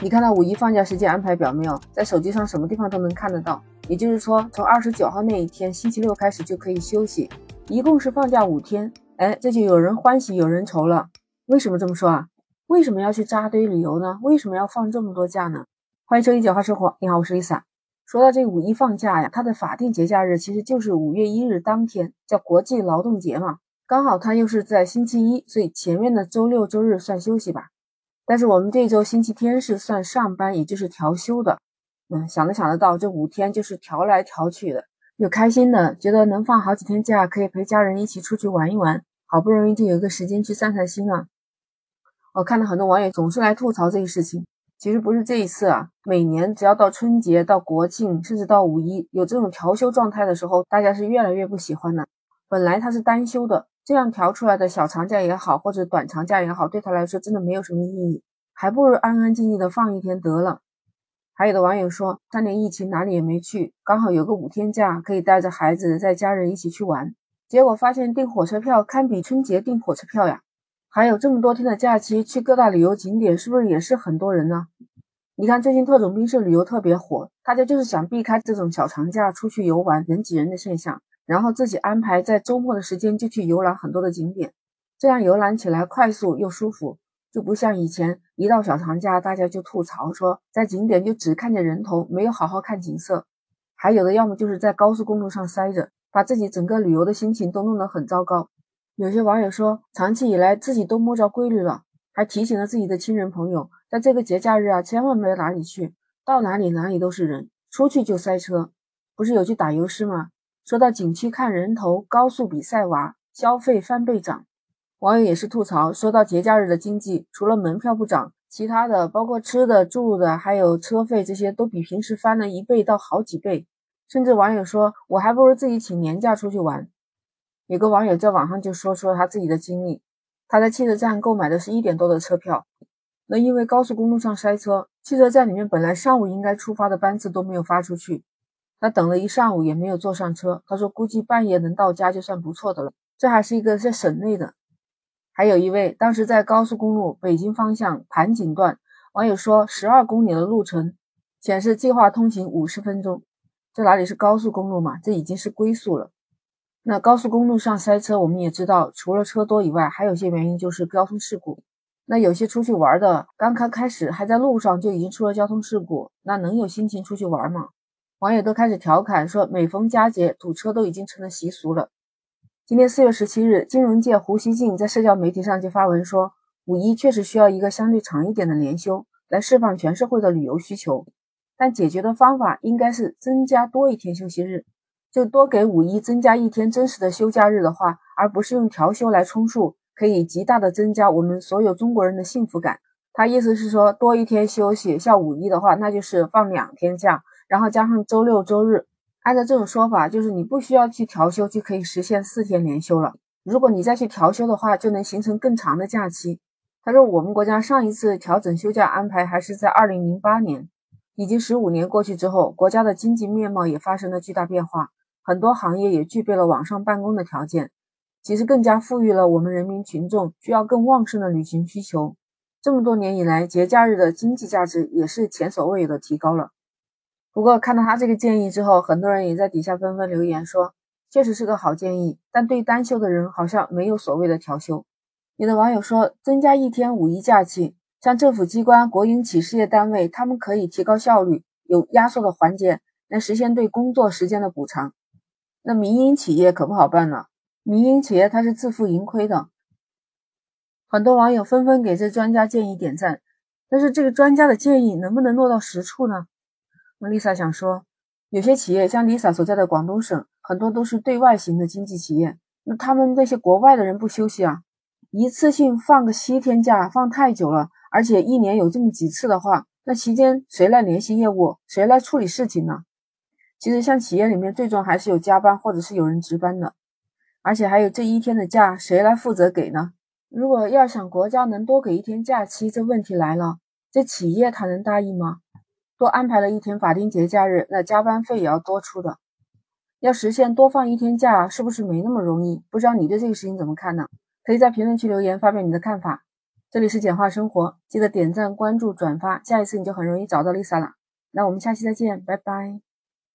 你看到五一放假时间安排表没有？在手机上什么地方都能看得到。也就是说，从二十九号那一天星期六开始就可以休息，一共是放假五天。哎，这就有人欢喜有人愁了。为什么这么说啊？为什么要去扎堆旅游呢？为什么要放这么多假呢？欢迎收听九号生活，你好，我是 Lisa。说到这五一放假呀，它的法定节假日其实就是五月一日当天，叫国际劳动节嘛。刚好它又是在星期一，所以前面的周六周日算休息吧。但是我们这周星期天是算上班，也就是调休的。嗯，想都想得到，这五天就是调来调去的。有开心的，觉得能放好几天假，可以陪家人一起出去玩一玩，好不容易就有个时间去散散心了。我看到很多网友总是来吐槽这个事情，其实不是这一次啊，每年只要到春节、到国庆，甚至到五一，有这种调休状态的时候，大家是越来越不喜欢的。本来他是单休的。这样调出来的小长假也好，或者短长假也好，对他来说真的没有什么意义，还不如安安静静的放一天得了。还有的网友说，三年疫情哪里也没去，刚好有个五天假，可以带着孩子带家人一起去玩。结果发现订火车票堪比春节订火车票呀！还有这么多天的假期，去各大旅游景点是不是也是很多人呢？你看最近特种兵式旅游特别火，大家就是想避开这种小长假出去游玩人挤人的现象。然后自己安排在周末的时间就去游览很多的景点，这样游览起来快速又舒服，就不像以前一到小长假大家就吐槽说在景点就只看见人头，没有好好看景色。还有的要么就是在高速公路上塞着，把自己整个旅游的心情都弄得很糟糕。有些网友说，长期以来自己都摸着规律了，还提醒了自己的亲人朋友，在这个节假日啊，千万别哪里去，到哪里哪里都是人，出去就塞车。不是有句打油诗吗？说到景区看人头，高速比赛娃，消费翻倍涨。网友也是吐槽，说到节假日的经济，除了门票不涨，其他的包括吃的、住的，还有车费这些，都比平时翻了一倍到好几倍。甚至网友说，我还不如自己请年假出去玩。有个网友在网上就说出了他自己的经历，他在汽车站购买的是一点多的车票，那因为高速公路上塞车，汽车站里面本来上午应该出发的班次都没有发出去。他等了一上午也没有坐上车，他说估计半夜能到家就算不错的了。这还是一个在省内的。还有一位当时在高速公路北京方向盘锦段，网友说十二公里的路程，显示计划通行五十分钟。这哪里是高速公路嘛？这已经是龟速了。那高速公路上塞车，我们也知道，除了车多以外，还有些原因就是交通事故。那有些出去玩的，刚刚开始还在路上就已经出了交通事故，那能有心情出去玩吗？网友都开始调侃说，每逢佳节堵车都已经成了习俗了。今天四月十七日，金融界胡锡进在社交媒体上就发文说，五一确实需要一个相对长一点的连休，来释放全社会的旅游需求。但解决的方法应该是增加多一天休息日，就多给五一增加一天真实的休假日的话，而不是用调休来充数，可以极大的增加我们所有中国人的幸福感。他意思是说，多一天休息，像五一的话，那就是放两天假。然后加上周六周日，按照这种说法，就是你不需要去调休就可以实现四天连休了。如果你再去调休的话，就能形成更长的假期。他说，我们国家上一次调整休假安排还是在二零零八年，已经十五年过去之后，国家的经济面貌也发生了巨大变化，很多行业也具备了网上办公的条件，其实更加富裕了我们人民群众需要更旺盛的旅行需求。这么多年以来，节假日的经济价值也是前所未有的提高了。不过看到他这个建议之后，很多人也在底下纷纷留言说，确实是个好建议，但对单休的人好像没有所谓的调休。有的网友说，增加一天五一假期，像政府机关、国营企事业单位，他们可以提高效率，有压缩的环节，来实现对工作时间的补偿。那民营企业可不好办了，民营企业它是自负盈亏的。很多网友纷纷给这专家建议点赞，但是这个专家的建议能不能落到实处呢？Lisa 想说，有些企业像 Lisa 所在的广东省，很多都是对外型的经济企业，那他们那些国外的人不休息啊，一次性放个七天假，放太久了，而且一年有这么几次的话，那期间谁来联系业务，谁来处理事情呢？其实像企业里面，最终还是有加班或者是有人值班的，而且还有这一天的假，谁来负责给呢？如果要想国家能多给一天假期，这问题来了，这企业他能答应吗？多安排了一天法定节假日，那加班费也要多出的。要实现多放一天假，是不是没那么容易？不知道你对这个事情怎么看呢？可以在评论区留言发表你的看法。这里是简化生活，记得点赞、关注、转发，下一次你就很容易找到 Lisa 了。那我们下期再见，拜拜。